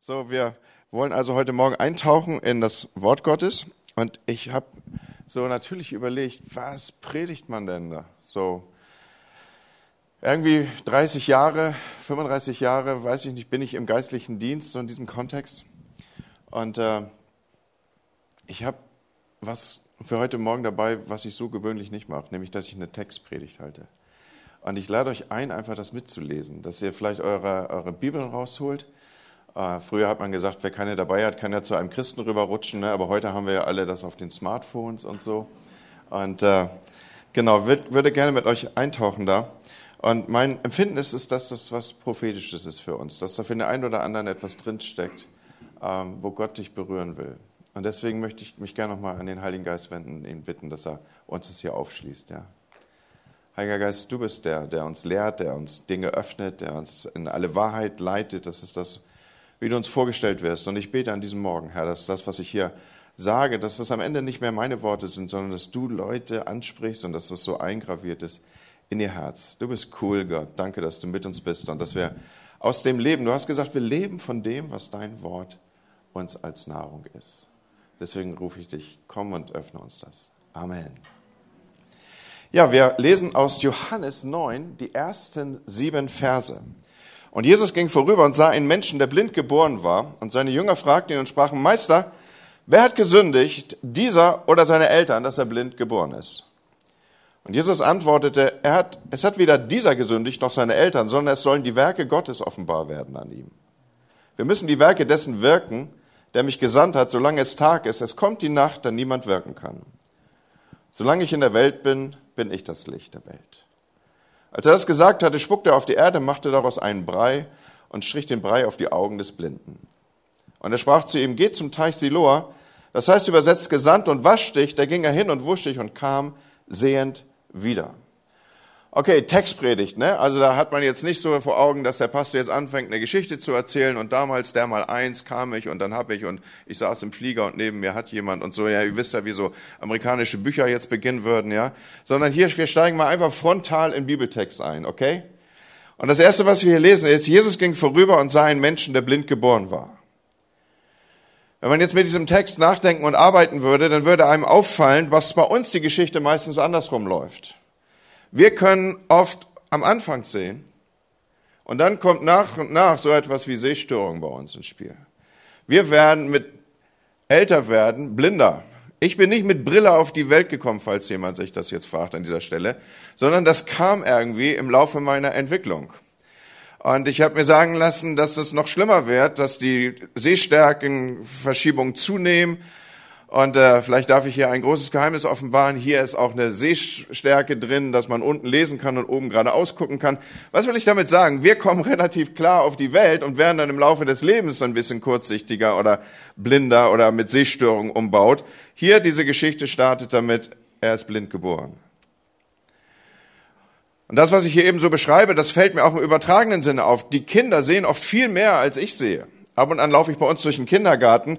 So, wir wollen also heute Morgen eintauchen in das Wort Gottes und ich habe so natürlich überlegt, was predigt man denn da? So irgendwie 30 Jahre, 35 Jahre, weiß ich nicht, bin ich im geistlichen Dienst so in diesem Kontext und äh, ich habe was für heute Morgen dabei, was ich so gewöhnlich nicht mache, nämlich dass ich eine Textpredigt halte. Und ich lade euch ein, einfach das mitzulesen, dass ihr vielleicht eure, eure Bibeln rausholt äh, früher hat man gesagt, wer keine dabei hat, kann ja zu einem Christen rüberrutschen, ne? aber heute haben wir ja alle das auf den Smartphones und so. Und äh, genau, würd, würde gerne mit euch eintauchen da. Und mein Empfinden ist, ist, dass das was Prophetisches ist für uns, dass da für den einen oder anderen etwas drinsteckt, ähm, wo Gott dich berühren will. Und deswegen möchte ich mich gerne nochmal an den Heiligen Geist wenden, ihn bitten, dass er uns das hier aufschließt. Ja. Heiliger Geist, du bist der, der uns lehrt, der uns Dinge öffnet, der uns in alle Wahrheit leitet. Das ist das, wie du uns vorgestellt wirst. Und ich bete an diesem Morgen, Herr, dass das, was ich hier sage, dass das am Ende nicht mehr meine Worte sind, sondern dass du Leute ansprichst und dass das so eingraviert ist in ihr Herz. Du bist cool, Gott. Danke, dass du mit uns bist und dass wir aus dem Leben, du hast gesagt, wir leben von dem, was dein Wort uns als Nahrung ist. Deswegen rufe ich dich, komm und öffne uns das. Amen. Ja, wir lesen aus Johannes 9 die ersten sieben Verse. Und Jesus ging vorüber und sah einen Menschen, der blind geboren war. Und seine Jünger fragten ihn und sprachen, Meister, wer hat gesündigt, dieser oder seine Eltern, dass er blind geboren ist? Und Jesus antwortete, er hat, es hat weder dieser gesündigt noch seine Eltern, sondern es sollen die Werke Gottes offenbar werden an ihm. Wir müssen die Werke dessen wirken, der mich gesandt hat, solange es Tag ist. Es kommt die Nacht, da niemand wirken kann. Solange ich in der Welt bin, bin ich das Licht der Welt. Als er das gesagt hatte, spuckte er auf die Erde, machte daraus einen Brei und strich den Brei auf die Augen des Blinden. Und er sprach zu ihm, geh zum Teich Siloa, das heißt übersetzt gesandt und wasch dich. Da ging er hin und wusch dich und kam sehend wieder. Okay, Textpredigt, ne? Also da hat man jetzt nicht so vor Augen, dass der Pastor jetzt anfängt, eine Geschichte zu erzählen und damals der mal eins kam ich und dann hab ich und ich saß im Flieger und neben mir hat jemand und so. Ja, ihr wisst ja, wie so amerikanische Bücher jetzt beginnen würden, ja? Sondern hier, wir steigen mal einfach frontal in Bibeltext ein, okay? Und das erste, was wir hier lesen, ist, Jesus ging vorüber und sah einen Menschen, der blind geboren war. Wenn man jetzt mit diesem Text nachdenken und arbeiten würde, dann würde einem auffallen, was bei uns die Geschichte meistens andersrum läuft. Wir können oft am Anfang sehen und dann kommt nach und nach so etwas wie Sehstörung bei uns ins Spiel. Wir werden mit älter werden blinder. Ich bin nicht mit Brille auf die Welt gekommen, falls jemand sich das jetzt fragt an dieser Stelle, sondern das kam irgendwie im Laufe meiner Entwicklung. Und ich habe mir sagen lassen, dass es noch schlimmer wird, dass die Sehstärkenverschiebungen zunehmen, und äh, vielleicht darf ich hier ein großes Geheimnis offenbaren. Hier ist auch eine Sehstärke drin, dass man unten lesen kann und oben gerade ausgucken kann. Was will ich damit sagen? Wir kommen relativ klar auf die Welt und werden dann im Laufe des Lebens ein bisschen kurzsichtiger oder blinder oder mit Sehstörungen umbaut. Hier diese Geschichte startet damit, er ist blind geboren. Und das, was ich hier eben so beschreibe, das fällt mir auch im übertragenen Sinne auf. Die Kinder sehen oft viel mehr, als ich sehe. Ab und an laufe ich bei uns durch den Kindergarten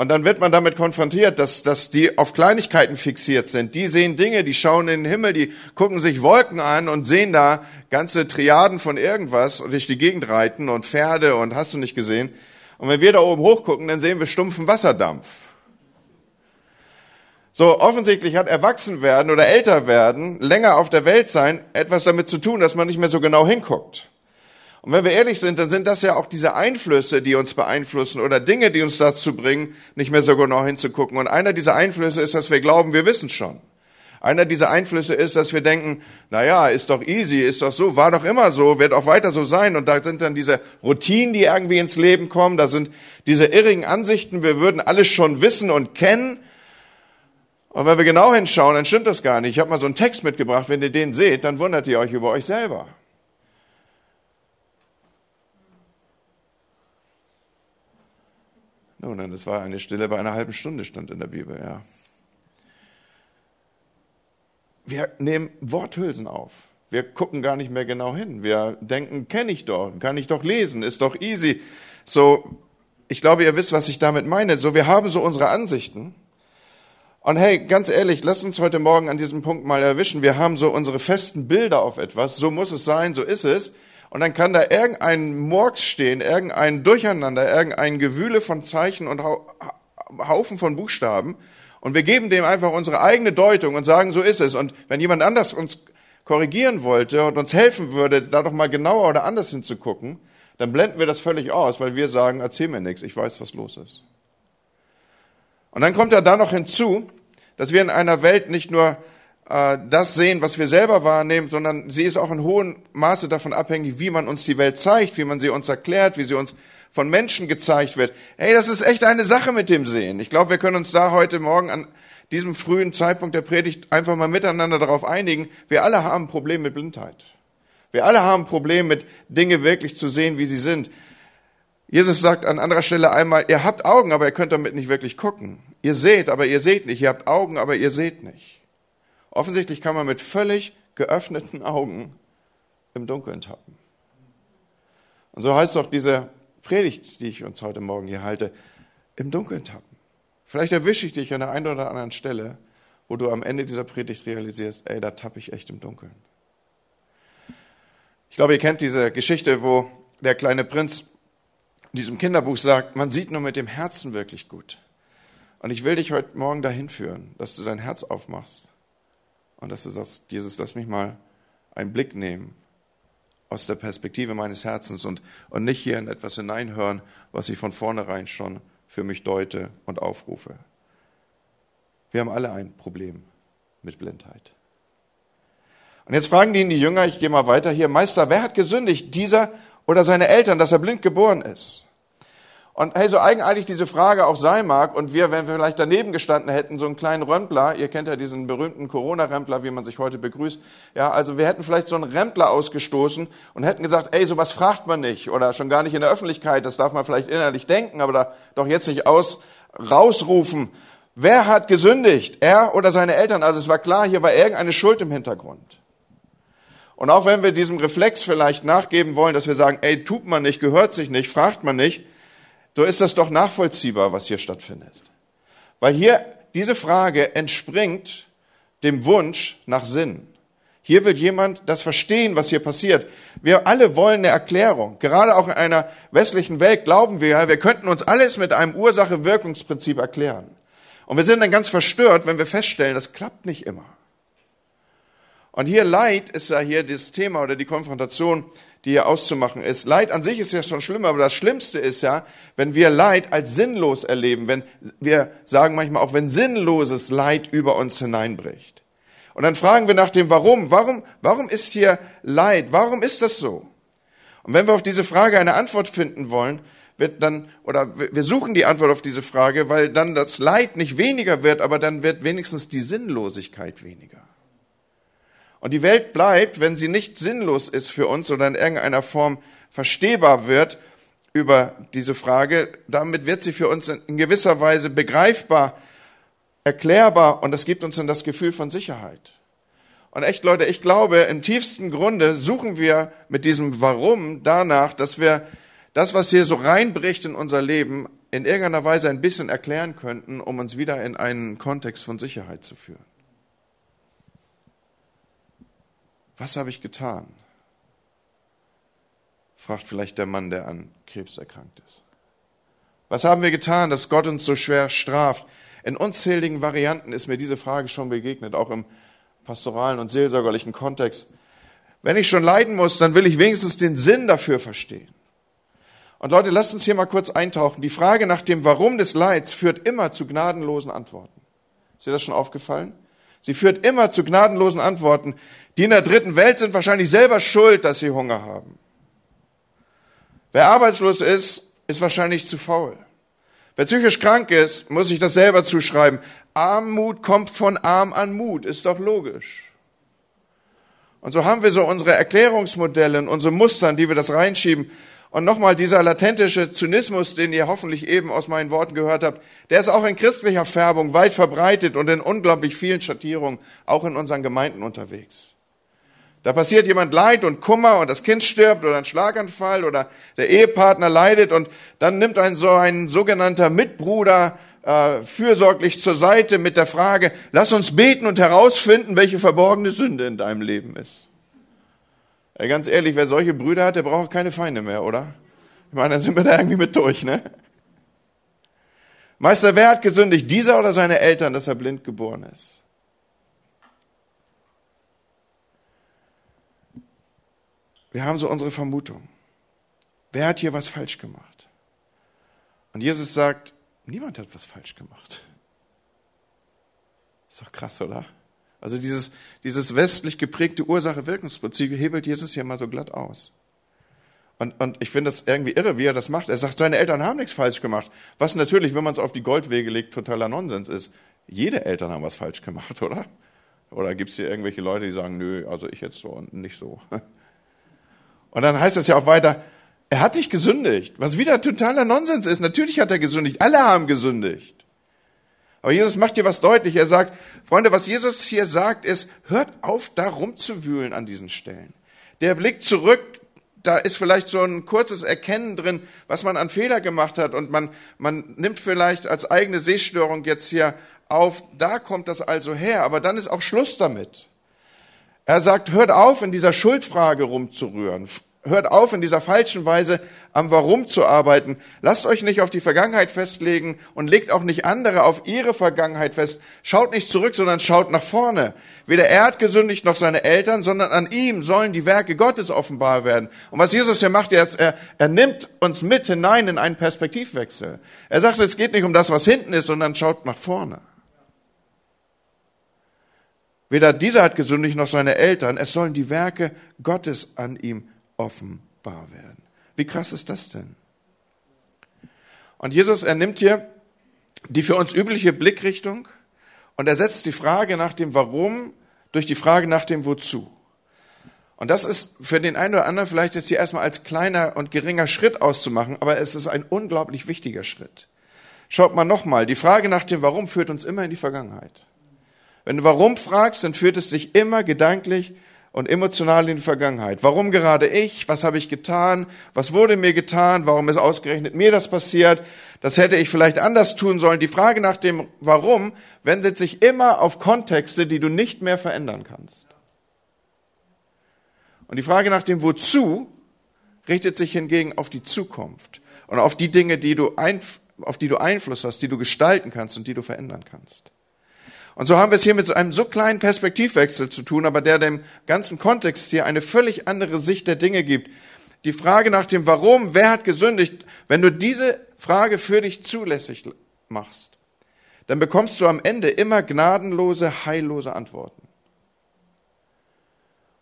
und dann wird man damit konfrontiert, dass, dass die auf Kleinigkeiten fixiert sind. Die sehen Dinge, die schauen in den Himmel, die gucken sich Wolken an und sehen da ganze Triaden von irgendwas und durch die Gegend reiten und Pferde und hast du nicht gesehen. Und wenn wir da oben hochgucken, dann sehen wir stumpfen Wasserdampf. So, offensichtlich hat Erwachsenwerden oder älter werden, länger auf der Welt sein, etwas damit zu tun, dass man nicht mehr so genau hinguckt. Und wenn wir ehrlich sind, dann sind das ja auch diese Einflüsse, die uns beeinflussen oder Dinge, die uns dazu bringen, nicht mehr so genau hinzugucken. Und einer dieser Einflüsse ist, dass wir glauben, wir wissen schon. Einer dieser Einflüsse ist, dass wir denken, na ja, ist doch easy, ist doch so, war doch immer so, wird auch weiter so sein. Und da sind dann diese Routinen, die irgendwie ins Leben kommen, da sind diese irrigen Ansichten, wir würden alles schon wissen und kennen. Und wenn wir genau hinschauen, dann stimmt das gar nicht. Ich habe mal so einen Text mitgebracht, wenn ihr den seht, dann wundert ihr euch über euch selber. Nun, das war eine Stille bei einer halben Stunde, stand in der Bibel, ja. Wir nehmen Worthülsen auf. Wir gucken gar nicht mehr genau hin. Wir denken, kenne ich doch, kann ich doch lesen, ist doch easy. So, ich glaube, ihr wisst, was ich damit meine. So, wir haben so unsere Ansichten. Und hey, ganz ehrlich, lasst uns heute Morgen an diesem Punkt mal erwischen. Wir haben so unsere festen Bilder auf etwas. So muss es sein, so ist es. Und dann kann da irgendein Murks stehen, irgendein Durcheinander, irgendein Gewühle von Zeichen und Haufen von Buchstaben. Und wir geben dem einfach unsere eigene Deutung und sagen, so ist es. Und wenn jemand anders uns korrigieren wollte und uns helfen würde, da doch mal genauer oder anders hinzugucken, dann blenden wir das völlig aus, weil wir sagen, erzähl mir nichts, ich weiß, was los ist. Und dann kommt ja da noch hinzu, dass wir in einer Welt nicht nur äh, das sehen, was wir selber wahrnehmen, sondern sie ist auch in hohem Maße davon abhängig, wie man uns die Welt zeigt, wie man sie uns erklärt, wie sie uns von Menschen gezeigt wird. Hey, das ist echt eine Sache mit dem Sehen. Ich glaube, wir können uns da heute Morgen an diesem frühen Zeitpunkt der Predigt einfach mal miteinander darauf einigen. Wir alle haben ein Problem mit Blindheit. Wir alle haben ein Problem mit Dinge wirklich zu sehen, wie sie sind. Jesus sagt an anderer Stelle einmal, ihr habt Augen, aber ihr könnt damit nicht wirklich gucken. Ihr seht, aber ihr seht nicht. Ihr habt Augen, aber ihr seht nicht. Offensichtlich kann man mit völlig geöffneten Augen im Dunkeln tappen. Und so heißt auch diese Predigt, die ich uns heute Morgen hier halte, im Dunkeln tappen. Vielleicht erwische ich dich an der einen oder anderen Stelle, wo du am Ende dieser Predigt realisierst, ey, da tappe ich echt im Dunkeln. Ich glaube, ihr kennt diese Geschichte, wo der kleine Prinz in diesem Kinderbuch sagt, man sieht nur mit dem Herzen wirklich gut. Und ich will dich heute Morgen dahin führen, dass du dein Herz aufmachst und dass du sagst, Jesus, lass mich mal einen Blick nehmen aus der Perspektive meines Herzens und, und nicht hier in etwas hineinhören, was ich von vornherein schon für mich deute und aufrufe. Wir haben alle ein Problem mit Blindheit. Und jetzt fragen die ihn die Jünger, ich gehe mal weiter hier, Meister, wer hat gesündigt, dieser oder seine Eltern, dass er blind geboren ist? Und hey, so eigenartig diese Frage auch sein mag, und wir, wenn wir vielleicht daneben gestanden hätten, so einen kleinen Rempler, ihr kennt ja diesen berühmten Corona-Rempler, wie man sich heute begrüßt, ja, also wir hätten vielleicht so einen Rempler ausgestoßen und hätten gesagt, ey, sowas fragt man nicht, oder schon gar nicht in der Öffentlichkeit, das darf man vielleicht innerlich denken, aber da doch jetzt nicht aus, rausrufen. Wer hat gesündigt? Er oder seine Eltern? Also es war klar, hier war irgendeine Schuld im Hintergrund. Und auch wenn wir diesem Reflex vielleicht nachgeben wollen, dass wir sagen, ey, tut man nicht, gehört sich nicht, fragt man nicht, so ist das doch nachvollziehbar, was hier stattfindet. Weil hier diese Frage entspringt dem Wunsch nach Sinn. Hier will jemand das verstehen, was hier passiert. Wir alle wollen eine Erklärung. Gerade auch in einer westlichen Welt glauben wir, wir könnten uns alles mit einem Ursache-Wirkungsprinzip erklären. Und wir sind dann ganz verstört, wenn wir feststellen, das klappt nicht immer. Und hier Leid ist ja hier das Thema oder die Konfrontation die hier auszumachen ist. Leid an sich ist ja schon schlimm, aber das Schlimmste ist ja, wenn wir Leid als sinnlos erleben, wenn wir sagen manchmal auch, wenn sinnloses Leid über uns hineinbricht. Und dann fragen wir nach dem Warum. Warum, warum ist hier Leid? Warum ist das so? Und wenn wir auf diese Frage eine Antwort finden wollen, wird dann, oder wir suchen die Antwort auf diese Frage, weil dann das Leid nicht weniger wird, aber dann wird wenigstens die Sinnlosigkeit weniger. Und die Welt bleibt, wenn sie nicht sinnlos ist für uns oder in irgendeiner Form verstehbar wird über diese Frage, damit wird sie für uns in gewisser Weise begreifbar, erklärbar und das gibt uns dann das Gefühl von Sicherheit. Und echt, Leute, ich glaube, im tiefsten Grunde suchen wir mit diesem Warum danach, dass wir das, was hier so reinbricht in unser Leben, in irgendeiner Weise ein bisschen erklären könnten, um uns wieder in einen Kontext von Sicherheit zu führen. Was habe ich getan? fragt vielleicht der Mann, der an Krebs erkrankt ist. Was haben wir getan, dass Gott uns so schwer straft? In unzähligen Varianten ist mir diese Frage schon begegnet, auch im pastoralen und seelsorgerlichen Kontext. Wenn ich schon leiden muss, dann will ich wenigstens den Sinn dafür verstehen. Und Leute, lasst uns hier mal kurz eintauchen. Die Frage nach dem Warum des Leids führt immer zu gnadenlosen Antworten. Ist dir das schon aufgefallen? Sie führt immer zu gnadenlosen Antworten. Die in der dritten Welt sind wahrscheinlich selber schuld, dass sie Hunger haben. Wer arbeitslos ist, ist wahrscheinlich zu faul. Wer psychisch krank ist, muss sich das selber zuschreiben. Armut kommt von arm an Mut, ist doch logisch. Und so haben wir so unsere Erklärungsmodelle und unsere Mustern, die wir das reinschieben. Und nochmal, dieser latentische Zynismus, den ihr hoffentlich eben aus meinen Worten gehört habt, der ist auch in christlicher Färbung weit verbreitet und in unglaublich vielen Schattierungen, auch in unseren Gemeinden unterwegs. Da passiert jemand Leid und Kummer und das Kind stirbt oder ein Schlaganfall oder der Ehepartner leidet und dann nimmt ein so ein sogenannter Mitbruder äh, fürsorglich zur Seite mit der Frage, lass uns beten und herausfinden, welche verborgene Sünde in deinem Leben ist. Ja, ganz ehrlich, wer solche Brüder hat, der braucht keine Feinde mehr, oder? Ich meine, dann sind wir da irgendwie mit durch, ne? Meister, wer hat gesündigt? Dieser oder seine Eltern, dass er blind geboren ist? Wir haben so unsere Vermutung. Wer hat hier was falsch gemacht? Und Jesus sagt, niemand hat was falsch gemacht. Ist doch krass, oder? Also dieses, dieses westlich geprägte Ursache-Wirkungsprinzip hebelt Jesus hier mal so glatt aus. Und, und ich finde das irgendwie irre, wie er das macht. Er sagt, seine Eltern haben nichts falsch gemacht. Was natürlich, wenn man es auf die Goldwege legt, totaler Nonsens ist. Jede Eltern haben was falsch gemacht, oder? Oder gibt es hier irgendwelche Leute, die sagen, nö, also ich jetzt so und nicht so. Und dann heißt es ja auch weiter, er hat nicht gesündigt, was wieder totaler Nonsens ist. Natürlich hat er gesündigt, alle haben gesündigt. Aber Jesus macht hier was deutlich. Er sagt, Freunde, was Jesus hier sagt, ist, hört auf, da rumzuwühlen an diesen Stellen. Der Blick zurück, da ist vielleicht so ein kurzes Erkennen drin, was man an Fehler gemacht hat und man, man nimmt vielleicht als eigene Sehstörung jetzt hier auf, da kommt das also her, aber dann ist auch Schluss damit. Er sagt, hört auf, in dieser Schuldfrage rumzurühren. Hört auf, in dieser falschen Weise am Warum zu arbeiten. Lasst euch nicht auf die Vergangenheit festlegen und legt auch nicht andere auf ihre Vergangenheit fest. Schaut nicht zurück, sondern schaut nach vorne. Weder er hat gesündigt noch seine Eltern, sondern an ihm sollen die Werke Gottes offenbar werden. Und was Jesus hier macht, er, er, er nimmt uns mit hinein in einen Perspektivwechsel. Er sagt, es geht nicht um das, was hinten ist, sondern schaut nach vorne. Weder dieser hat gesündigt noch seine Eltern. Es sollen die Werke Gottes an ihm offenbar werden. Wie krass ist das denn? Und Jesus, er nimmt hier die für uns übliche Blickrichtung und er setzt die Frage nach dem Warum durch die Frage nach dem Wozu. Und das ist für den einen oder anderen vielleicht jetzt hier erstmal als kleiner und geringer Schritt auszumachen, aber es ist ein unglaublich wichtiger Schritt. Schaut mal nochmal, die Frage nach dem Warum führt uns immer in die Vergangenheit. Wenn du Warum fragst, dann führt es dich immer gedanklich und emotional in die Vergangenheit. Warum gerade ich? Was habe ich getan? Was wurde mir getan? Warum ist ausgerechnet mir das passiert? Das hätte ich vielleicht anders tun sollen. Die Frage nach dem Warum wendet sich immer auf Kontexte, die du nicht mehr verändern kannst. Und die Frage nach dem Wozu richtet sich hingegen auf die Zukunft und auf die Dinge, die du auf die du Einfluss hast, die du gestalten kannst und die du verändern kannst. Und so haben wir es hier mit einem so kleinen Perspektivwechsel zu tun, aber der dem ganzen Kontext hier eine völlig andere Sicht der Dinge gibt. Die Frage nach dem Warum, wer hat gesündigt, wenn du diese Frage für dich zulässig machst, dann bekommst du am Ende immer gnadenlose, heillose Antworten.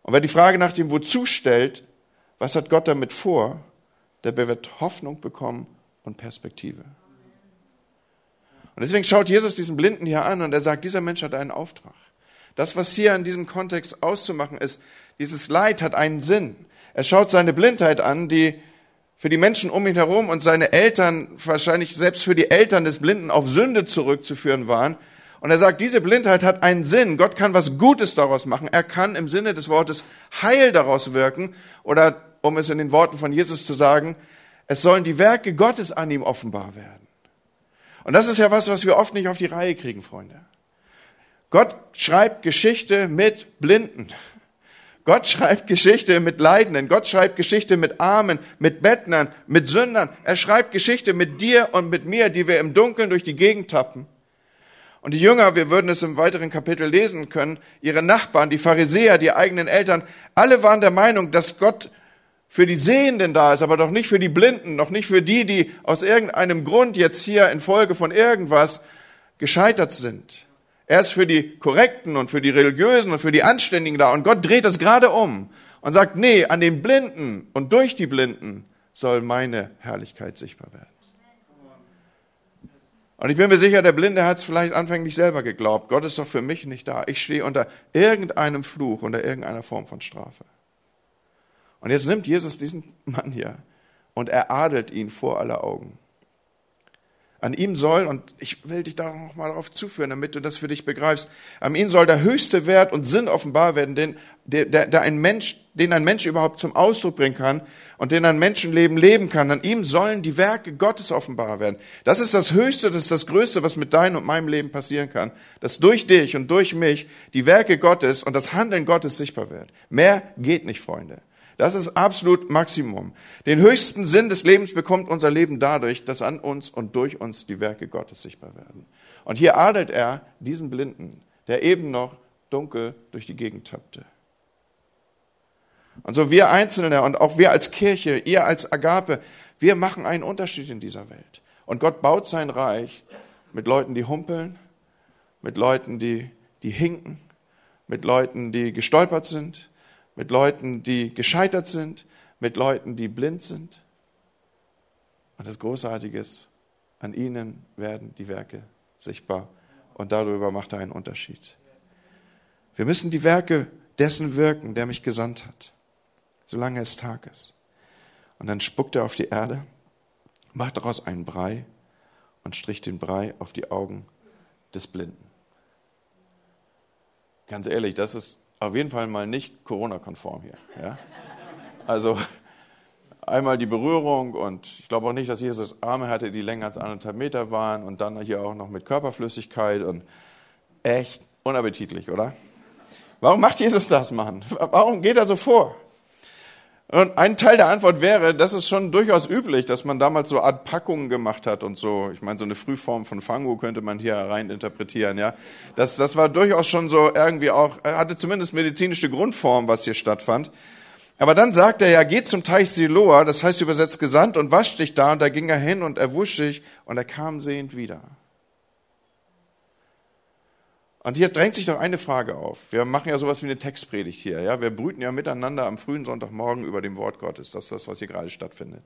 Und wer die Frage nach dem Wozu stellt, was hat Gott damit vor, der wird Hoffnung bekommen und Perspektive. Und deswegen schaut Jesus diesen Blinden hier an und er sagt, dieser Mensch hat einen Auftrag. Das, was hier in diesem Kontext auszumachen ist, dieses Leid hat einen Sinn. Er schaut seine Blindheit an, die für die Menschen um ihn herum und seine Eltern, wahrscheinlich selbst für die Eltern des Blinden auf Sünde zurückzuführen waren. Und er sagt, diese Blindheit hat einen Sinn. Gott kann was Gutes daraus machen. Er kann im Sinne des Wortes Heil daraus wirken. Oder um es in den Worten von Jesus zu sagen, es sollen die Werke Gottes an ihm offenbar werden. Und das ist ja was, was wir oft nicht auf die Reihe kriegen, Freunde. Gott schreibt Geschichte mit Blinden. Gott schreibt Geschichte mit Leidenden. Gott schreibt Geschichte mit Armen, mit Bettnern, mit Sündern. Er schreibt Geschichte mit dir und mit mir, die wir im Dunkeln durch die Gegend tappen. Und die Jünger, wir würden es im weiteren Kapitel lesen können, ihre Nachbarn, die Pharisäer, die eigenen Eltern, alle waren der Meinung, dass Gott für die Sehenden da ist, aber doch nicht für die Blinden, noch nicht für die, die aus irgendeinem Grund jetzt hier infolge von irgendwas gescheitert sind. Er ist für die Korrekten und für die Religiösen und für die Anständigen da. Und Gott dreht das gerade um und sagt, nee, an den Blinden und durch die Blinden soll meine Herrlichkeit sichtbar werden. Und ich bin mir sicher, der Blinde hat es vielleicht anfänglich selber geglaubt. Gott ist doch für mich nicht da. Ich stehe unter irgendeinem Fluch, unter irgendeiner Form von Strafe. Und jetzt nimmt Jesus diesen Mann hier und er adelt ihn vor aller Augen. An ihm soll, und ich will dich da noch mal darauf zuführen, damit du das für dich begreifst, an ihm soll der höchste Wert und Sinn offenbar werden, den, der, der ein Mensch, den ein Mensch überhaupt zum Ausdruck bringen kann und den ein Menschenleben leben kann. An ihm sollen die Werke Gottes offenbar werden. Das ist das Höchste, das ist das Größte, was mit deinem und meinem Leben passieren kann, dass durch dich und durch mich die Werke Gottes und das Handeln Gottes sichtbar wird. Mehr geht nicht, Freunde. Das ist absolut Maximum. Den höchsten Sinn des Lebens bekommt unser Leben dadurch, dass an uns und durch uns die Werke Gottes sichtbar werden. Und hier adelt er diesen Blinden, der eben noch dunkel durch die Gegend tappte. Und so wir Einzelne und auch wir als Kirche, ihr als Agape, wir machen einen Unterschied in dieser Welt. Und Gott baut sein Reich mit Leuten, die humpeln, mit Leuten, die, die hinken, mit Leuten, die gestolpert sind, mit Leuten, die gescheitert sind, mit Leuten, die blind sind. Und das Großartige ist, an ihnen werden die Werke sichtbar und darüber macht er einen Unterschied. Wir müssen die Werke dessen wirken, der mich gesandt hat, solange es Tag ist. Und dann spuckt er auf die Erde, macht daraus einen Brei und strich den Brei auf die Augen des Blinden. Ganz ehrlich, das ist auf jeden Fall mal nicht Corona-konform hier. Ja? Also einmal die Berührung und ich glaube auch nicht, dass Jesus Arme hatte, die länger als anderthalb Meter waren und dann hier auch noch mit Körperflüssigkeit und echt unappetitlich, oder? Warum macht Jesus das, Mann? Warum geht er so vor? Und ein Teil der Antwort wäre, das ist schon durchaus üblich, dass man damals so Art Packungen gemacht hat und so. Ich meine, so eine Frühform von Fango könnte man hier rein interpretieren, ja. Das, das war durchaus schon so irgendwie auch, hatte zumindest medizinische Grundform, was hier stattfand. Aber dann sagt er ja, geht zum Teich Siloa, das heißt übersetzt gesandt und wasch dich da. Und da ging er hin und er wusch sich und er kam sehend wieder. Und hier drängt sich doch eine Frage auf. Wir machen ja sowas wie eine Textpredigt hier. Ja? Wir brüten ja miteinander am frühen Sonntagmorgen über dem Wort Gottes. Das ist das, was hier gerade stattfindet.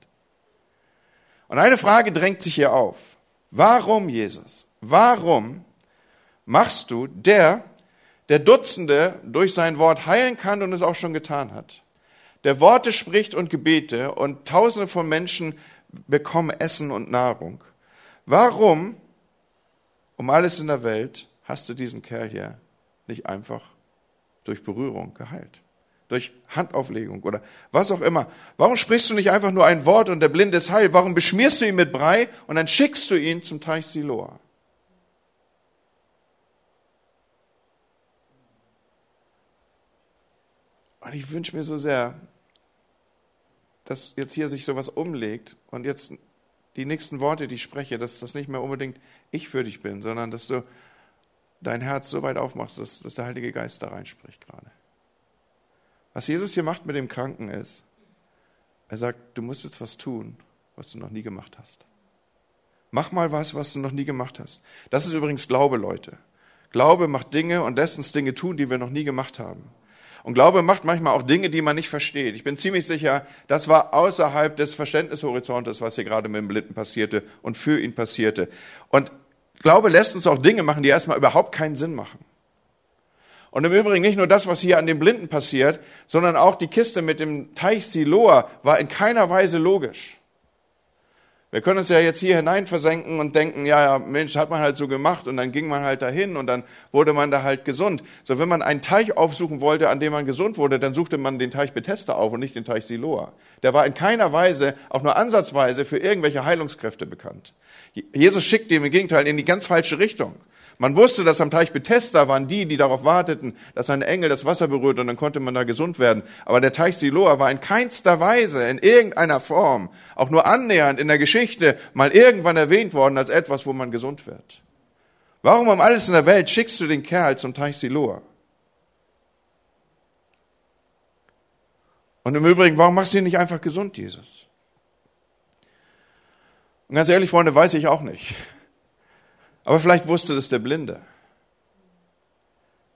Und eine Frage drängt sich hier auf. Warum, Jesus, warum machst du der, der Dutzende durch sein Wort heilen kann und es auch schon getan hat, der Worte spricht und Gebete und Tausende von Menschen bekommen Essen und Nahrung, warum um alles in der Welt hast du diesen Kerl hier nicht einfach durch Berührung geheilt? Durch Handauflegung oder was auch immer. Warum sprichst du nicht einfach nur ein Wort und der Blinde ist heil? Warum beschmierst du ihn mit Brei und dann schickst du ihn zum Teich Siloa? Und ich wünsche mir so sehr, dass jetzt hier sich sowas umlegt und jetzt die nächsten Worte, die ich spreche, dass das nicht mehr unbedingt ich für dich bin, sondern dass du dein Herz so weit aufmachst, dass, dass der Heilige Geist da reinspricht gerade. Was Jesus hier macht mit dem Kranken ist, er sagt, du musst jetzt was tun, was du noch nie gemacht hast. Mach mal was, was du noch nie gemacht hast. Das ist übrigens Glaube, Leute. Glaube macht Dinge und lässt uns Dinge tun, die wir noch nie gemacht haben. Und Glaube macht manchmal auch Dinge, die man nicht versteht. Ich bin ziemlich sicher, das war außerhalb des Verständnishorizontes, was hier gerade mit dem Blinden passierte und für ihn passierte. Und Glaube lässt uns auch Dinge machen, die erstmal überhaupt keinen Sinn machen. Und im Übrigen nicht nur das, was hier an den Blinden passiert, sondern auch die Kiste mit dem Teich Siloa war in keiner Weise logisch. Wir können uns ja jetzt hier hinein versenken und denken, ja, ja, Mensch, hat man halt so gemacht und dann ging man halt dahin und dann wurde man da halt gesund. So, wenn man einen Teich aufsuchen wollte, an dem man gesund wurde, dann suchte man den Teich Bethesda auf und nicht den Teich Siloa. Der war in keiner Weise, auch nur ansatzweise, für irgendwelche Heilungskräfte bekannt. Jesus schickt ihm im Gegenteil in die ganz falsche Richtung. Man wusste, dass am Teich Bethesda waren die, die darauf warteten, dass ein Engel das Wasser berührt und dann konnte man da gesund werden. Aber der Teich Siloa war in keinster Weise, in irgendeiner Form, auch nur annähernd in der Geschichte mal irgendwann erwähnt worden als etwas, wo man gesund wird. Warum um alles in der Welt schickst du den Kerl zum Teich Siloa? Und im Übrigen, warum machst du ihn nicht einfach gesund, Jesus? Und ganz ehrlich, Freunde, weiß ich auch nicht. Aber vielleicht wusste das der Blinde.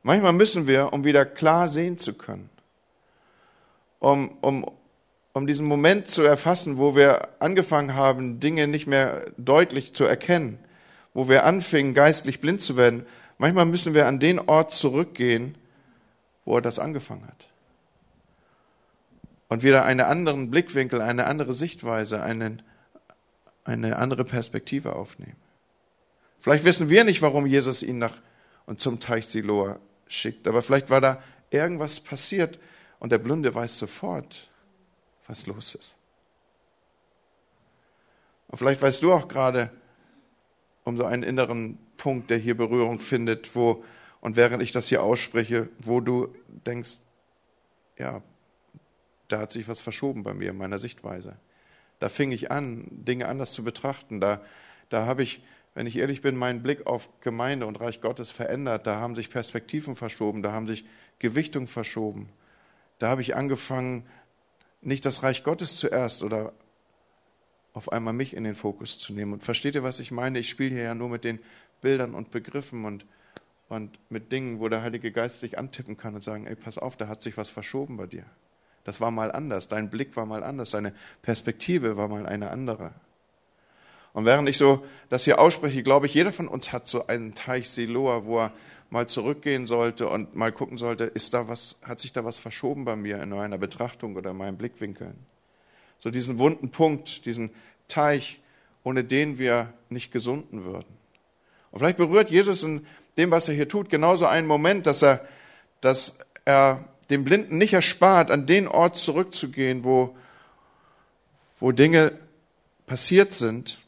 Manchmal müssen wir, um wieder klar sehen zu können, um, um, um diesen Moment zu erfassen, wo wir angefangen haben, Dinge nicht mehr deutlich zu erkennen, wo wir anfingen, geistlich blind zu werden, manchmal müssen wir an den Ort zurückgehen, wo er das angefangen hat. Und wieder einen anderen Blickwinkel, eine andere Sichtweise, einen, eine andere Perspektive aufnehmen. Vielleicht wissen wir nicht, warum Jesus ihn nach und zum Teich Siloa schickt, aber vielleicht war da irgendwas passiert und der Blinde weiß sofort, was los ist. Und vielleicht weißt du auch gerade um so einen inneren Punkt, der hier Berührung findet, wo, und während ich das hier ausspreche, wo du denkst, ja, da hat sich was verschoben bei mir in meiner Sichtweise. Da fing ich an, Dinge anders zu betrachten. Da, da habe ich, wenn ich ehrlich bin, meinen Blick auf Gemeinde und Reich Gottes verändert. Da haben sich Perspektiven verschoben, da haben sich Gewichtungen verschoben. Da habe ich angefangen, nicht das Reich Gottes zuerst oder auf einmal mich in den Fokus zu nehmen. Und versteht ihr, was ich meine? Ich spiele hier ja nur mit den Bildern und Begriffen und, und mit Dingen, wo der Heilige Geist dich antippen kann und sagen, ey, pass auf, da hat sich was verschoben bei dir. Das war mal anders, dein Blick war mal anders, deine Perspektive war mal eine andere. Und während ich so das hier ausspreche, glaube ich, jeder von uns hat so einen Teich Siloa, wo er mal zurückgehen sollte und mal gucken sollte, ist da was, hat sich da was verschoben bei mir in meiner Betrachtung oder in meinen Blickwinkeln? So diesen wunden Punkt, diesen Teich, ohne den wir nicht gesunden würden. Und vielleicht berührt Jesus in dem, was er hier tut, genauso einen Moment, dass er, dass er dem Blinden nicht erspart, an den Ort zurückzugehen, wo, wo Dinge passiert sind.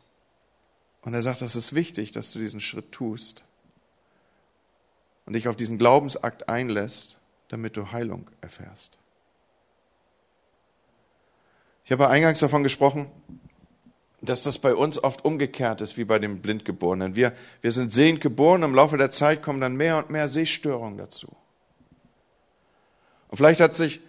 Und er sagt, das ist wichtig, dass du diesen Schritt tust und dich auf diesen Glaubensakt einlässt, damit du Heilung erfährst. Ich habe eingangs davon gesprochen, dass das bei uns oft umgekehrt ist wie bei den Blindgeborenen. Wir, wir sind sehend geboren, im Laufe der Zeit kommen dann mehr und mehr Sehstörungen dazu. Und vielleicht hat sich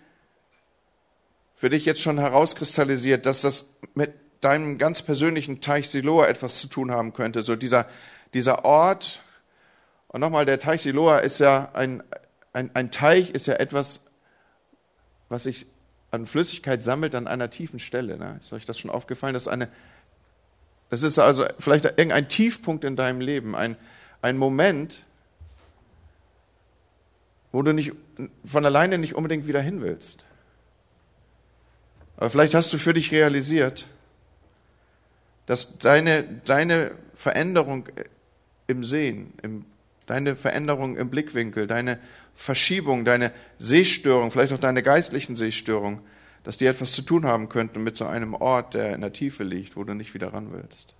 für dich jetzt schon herauskristallisiert, dass das mit deinem ganz persönlichen Teich Siloa etwas zu tun haben könnte. So dieser, dieser Ort. Und nochmal, der Teich Siloa ist ja ein, ein, ein Teich ist ja etwas, was sich an Flüssigkeit sammelt an einer tiefen Stelle. Ne? Ist euch das schon aufgefallen? Das ist, eine, das ist also vielleicht irgendein Tiefpunkt in deinem Leben, ein, ein Moment, wo du nicht von alleine nicht unbedingt wieder hin willst. Aber vielleicht hast du für dich realisiert, dass deine, deine Veränderung im Sehen, im, deine Veränderung im Blickwinkel, deine Verschiebung, deine Sehstörung, vielleicht auch deine geistlichen Sehstörung, dass die etwas zu tun haben könnten mit so einem Ort, der in der Tiefe liegt, wo du nicht wieder ran willst.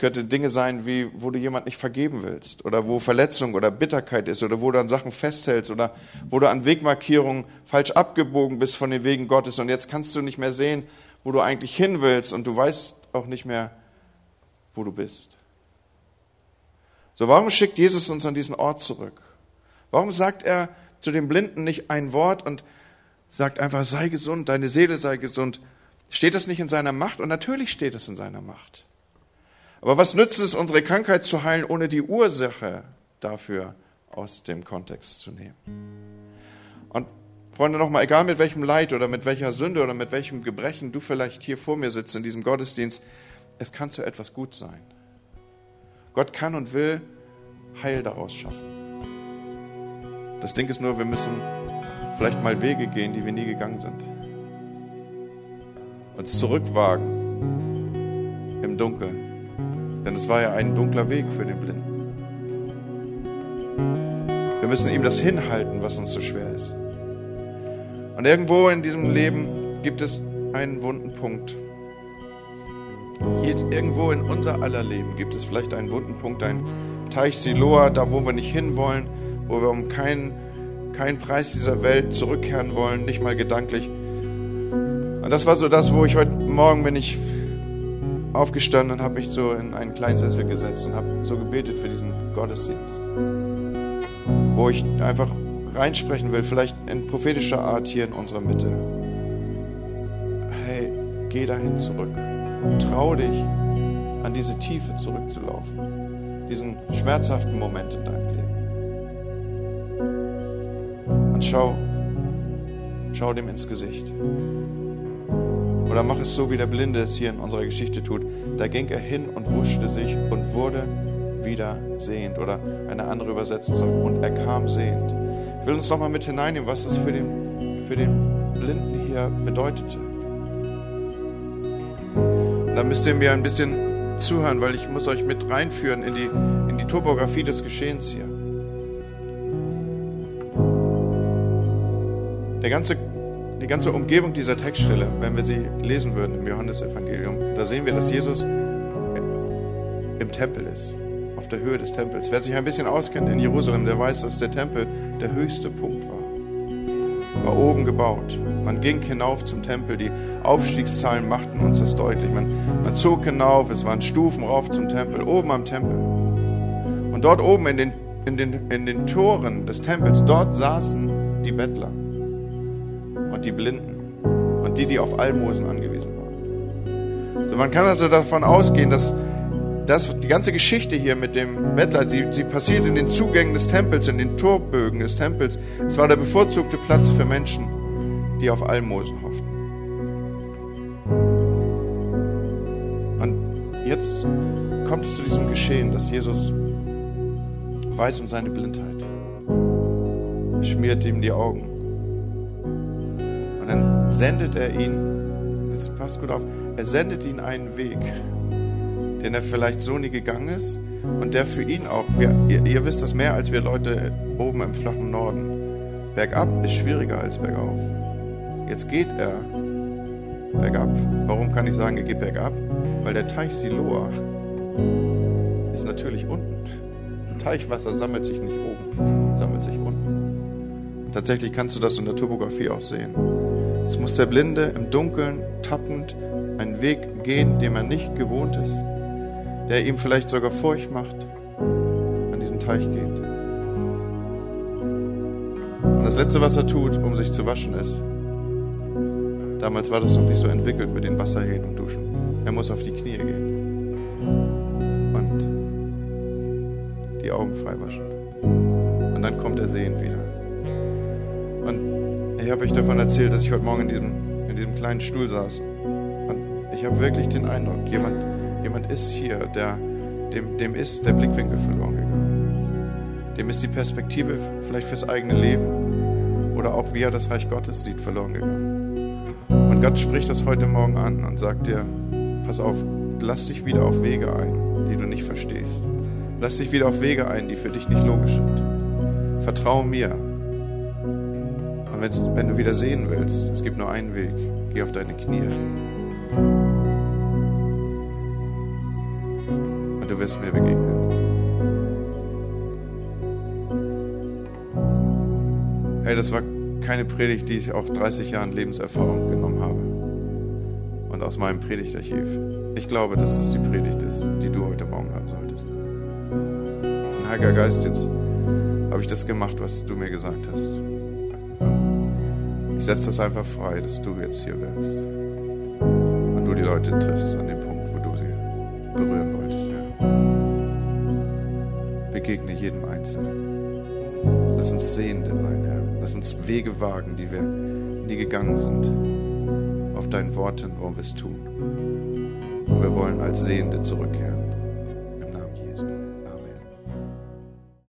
Könnte Dinge sein, wie wo du jemand nicht vergeben willst oder wo Verletzung oder Bitterkeit ist oder wo du an Sachen festhältst oder wo du an Wegmarkierungen falsch abgebogen bist von den Wegen Gottes und jetzt kannst du nicht mehr sehen, wo du eigentlich hin willst und du weißt auch nicht mehr, wo du bist. So, warum schickt Jesus uns an diesen Ort zurück? Warum sagt er zu dem Blinden nicht ein Wort und sagt einfach, sei gesund, deine Seele sei gesund? Steht das nicht in seiner Macht? Und natürlich steht es in seiner Macht. Aber was nützt es, unsere Krankheit zu heilen, ohne die Ursache dafür aus dem Kontext zu nehmen? Und Freunde, nochmal, egal mit welchem Leid oder mit welcher Sünde oder mit welchem Gebrechen du vielleicht hier vor mir sitzt in diesem Gottesdienst, es kann zu etwas gut sein. Gott kann und will Heil daraus schaffen. Das Ding ist nur, wir müssen vielleicht mal Wege gehen, die wir nie gegangen sind. Uns zurückwagen im Dunkeln. Denn es war ja ein dunkler Weg für den Blinden. Wir müssen ihm das hinhalten, was uns so schwer ist. Und irgendwo in diesem Leben gibt es einen wunden Punkt. Hier irgendwo in unser aller Leben gibt es vielleicht einen wunden Punkt, ein Teich Siloa, da wo wir nicht hinwollen, wo wir um keinen, keinen Preis dieser Welt zurückkehren wollen, nicht mal gedanklich. Und das war so das, wo ich heute Morgen bin ich aufgestanden und habe mich so in einen kleinen Sessel gesetzt und habe so gebetet für diesen Gottesdienst. Wo ich einfach reinsprechen will, vielleicht in prophetischer Art hier in unserer Mitte. Hey, geh dahin zurück. Trau dich, an diese Tiefe zurückzulaufen. Diesen schmerzhaften Moment in deinem Leben. Und schau, schau dem ins Gesicht. Oder mach es so, wie der Blinde es hier in unserer Geschichte tut. Da ging er hin und wuschte sich und wurde wieder sehend. Oder eine andere Übersetzung sagt, und er kam sehend. Ich will uns nochmal mit hineinnehmen, was das für den, für den Blinden hier bedeutete. Da müsst ihr mir ein bisschen zuhören, weil ich muss euch mit reinführen in die, in die Topografie des Geschehens hier. Der ganze, die ganze Umgebung dieser Textstelle, wenn wir sie lesen würden im Johannesevangelium, da sehen wir, dass Jesus im Tempel ist, auf der Höhe des Tempels. Wer sich ein bisschen auskennt in Jerusalem, der weiß, dass der Tempel der höchste Punkt war. War oben gebaut. Man ging hinauf zum Tempel. Die Aufstiegszahlen machten uns das deutlich. Man, man zog hinauf. Es waren Stufen rauf zum Tempel, oben am Tempel. Und dort oben in den, in den, in den Toren des Tempels, dort saßen die Bettler und die Blinden und die, die auf Almosen angewiesen waren. So, man kann also davon ausgehen, dass das, die ganze Geschichte hier mit dem Bettler, sie, sie passiert in den Zugängen des Tempels, in den Torbögen des Tempels. Es war der bevorzugte Platz für Menschen, die auf Almosen hofften. Und jetzt kommt es zu diesem Geschehen, dass Jesus weiß um seine Blindheit. Er schmiert ihm die Augen. Sendet er ihn, das passt gut auf, er sendet ihn einen Weg den er vielleicht so nie gegangen ist und der für ihn auch, wir, ihr, ihr wisst das mehr als wir Leute oben im flachen Norden. Bergab ist schwieriger als bergauf. Jetzt geht er bergab. Warum kann ich sagen, er geht bergab? Weil der Teich Siloa ist natürlich unten. Teichwasser sammelt sich nicht oben, sammelt sich unten. Tatsächlich kannst du das in der Topografie auch sehen. Jetzt muss der Blinde im Dunkeln tappend einen Weg gehen, dem er nicht gewohnt ist der ihm vielleicht sogar Furcht macht, an diesen Teich geht. Und das Letzte, was er tut, um sich zu waschen, ist, damals war das noch nicht so entwickelt mit den Wasserhähnen und Duschen. Er muss auf die Knie gehen und die Augen freiwaschen. Und dann kommt er sehend wieder. Und ich habe euch davon erzählt, dass ich heute Morgen in diesem, in diesem kleinen Stuhl saß. Und ich habe wirklich den Eindruck, jemand, Jemand ist hier, der, dem, dem ist der Blickwinkel verloren gegangen. Dem ist die Perspektive vielleicht fürs eigene Leben oder auch wie er das Reich Gottes sieht, verloren gegangen. Und Gott spricht das heute Morgen an und sagt dir, pass auf, lass dich wieder auf Wege ein, die du nicht verstehst. Lass dich wieder auf Wege ein, die für dich nicht logisch sind. Vertraue mir. Und wenn du wieder sehen willst, es gibt nur einen Weg, geh auf deine Knie. du wirst mir begegnen. Hey, das war keine Predigt, die ich auch 30 Jahren Lebenserfahrung genommen habe. Und aus meinem Predigtarchiv. Ich glaube, dass das die Predigt ist, die du heute Morgen hören solltest. Und Heiliger Geist, jetzt habe ich das gemacht, was du mir gesagt hast. Setze das einfach frei, dass du jetzt hier wirst. Und du die Leute triffst an dem Punkt, wo du sie berühren wolltest, Herr. Begegne jedem Einzelnen. Lass uns Sehende sein, Herr. Lass uns Wege wagen, die wir nie gegangen sind. Auf deinen Worten wollen wir es tun. Und wir wollen als Sehende zurückkehren.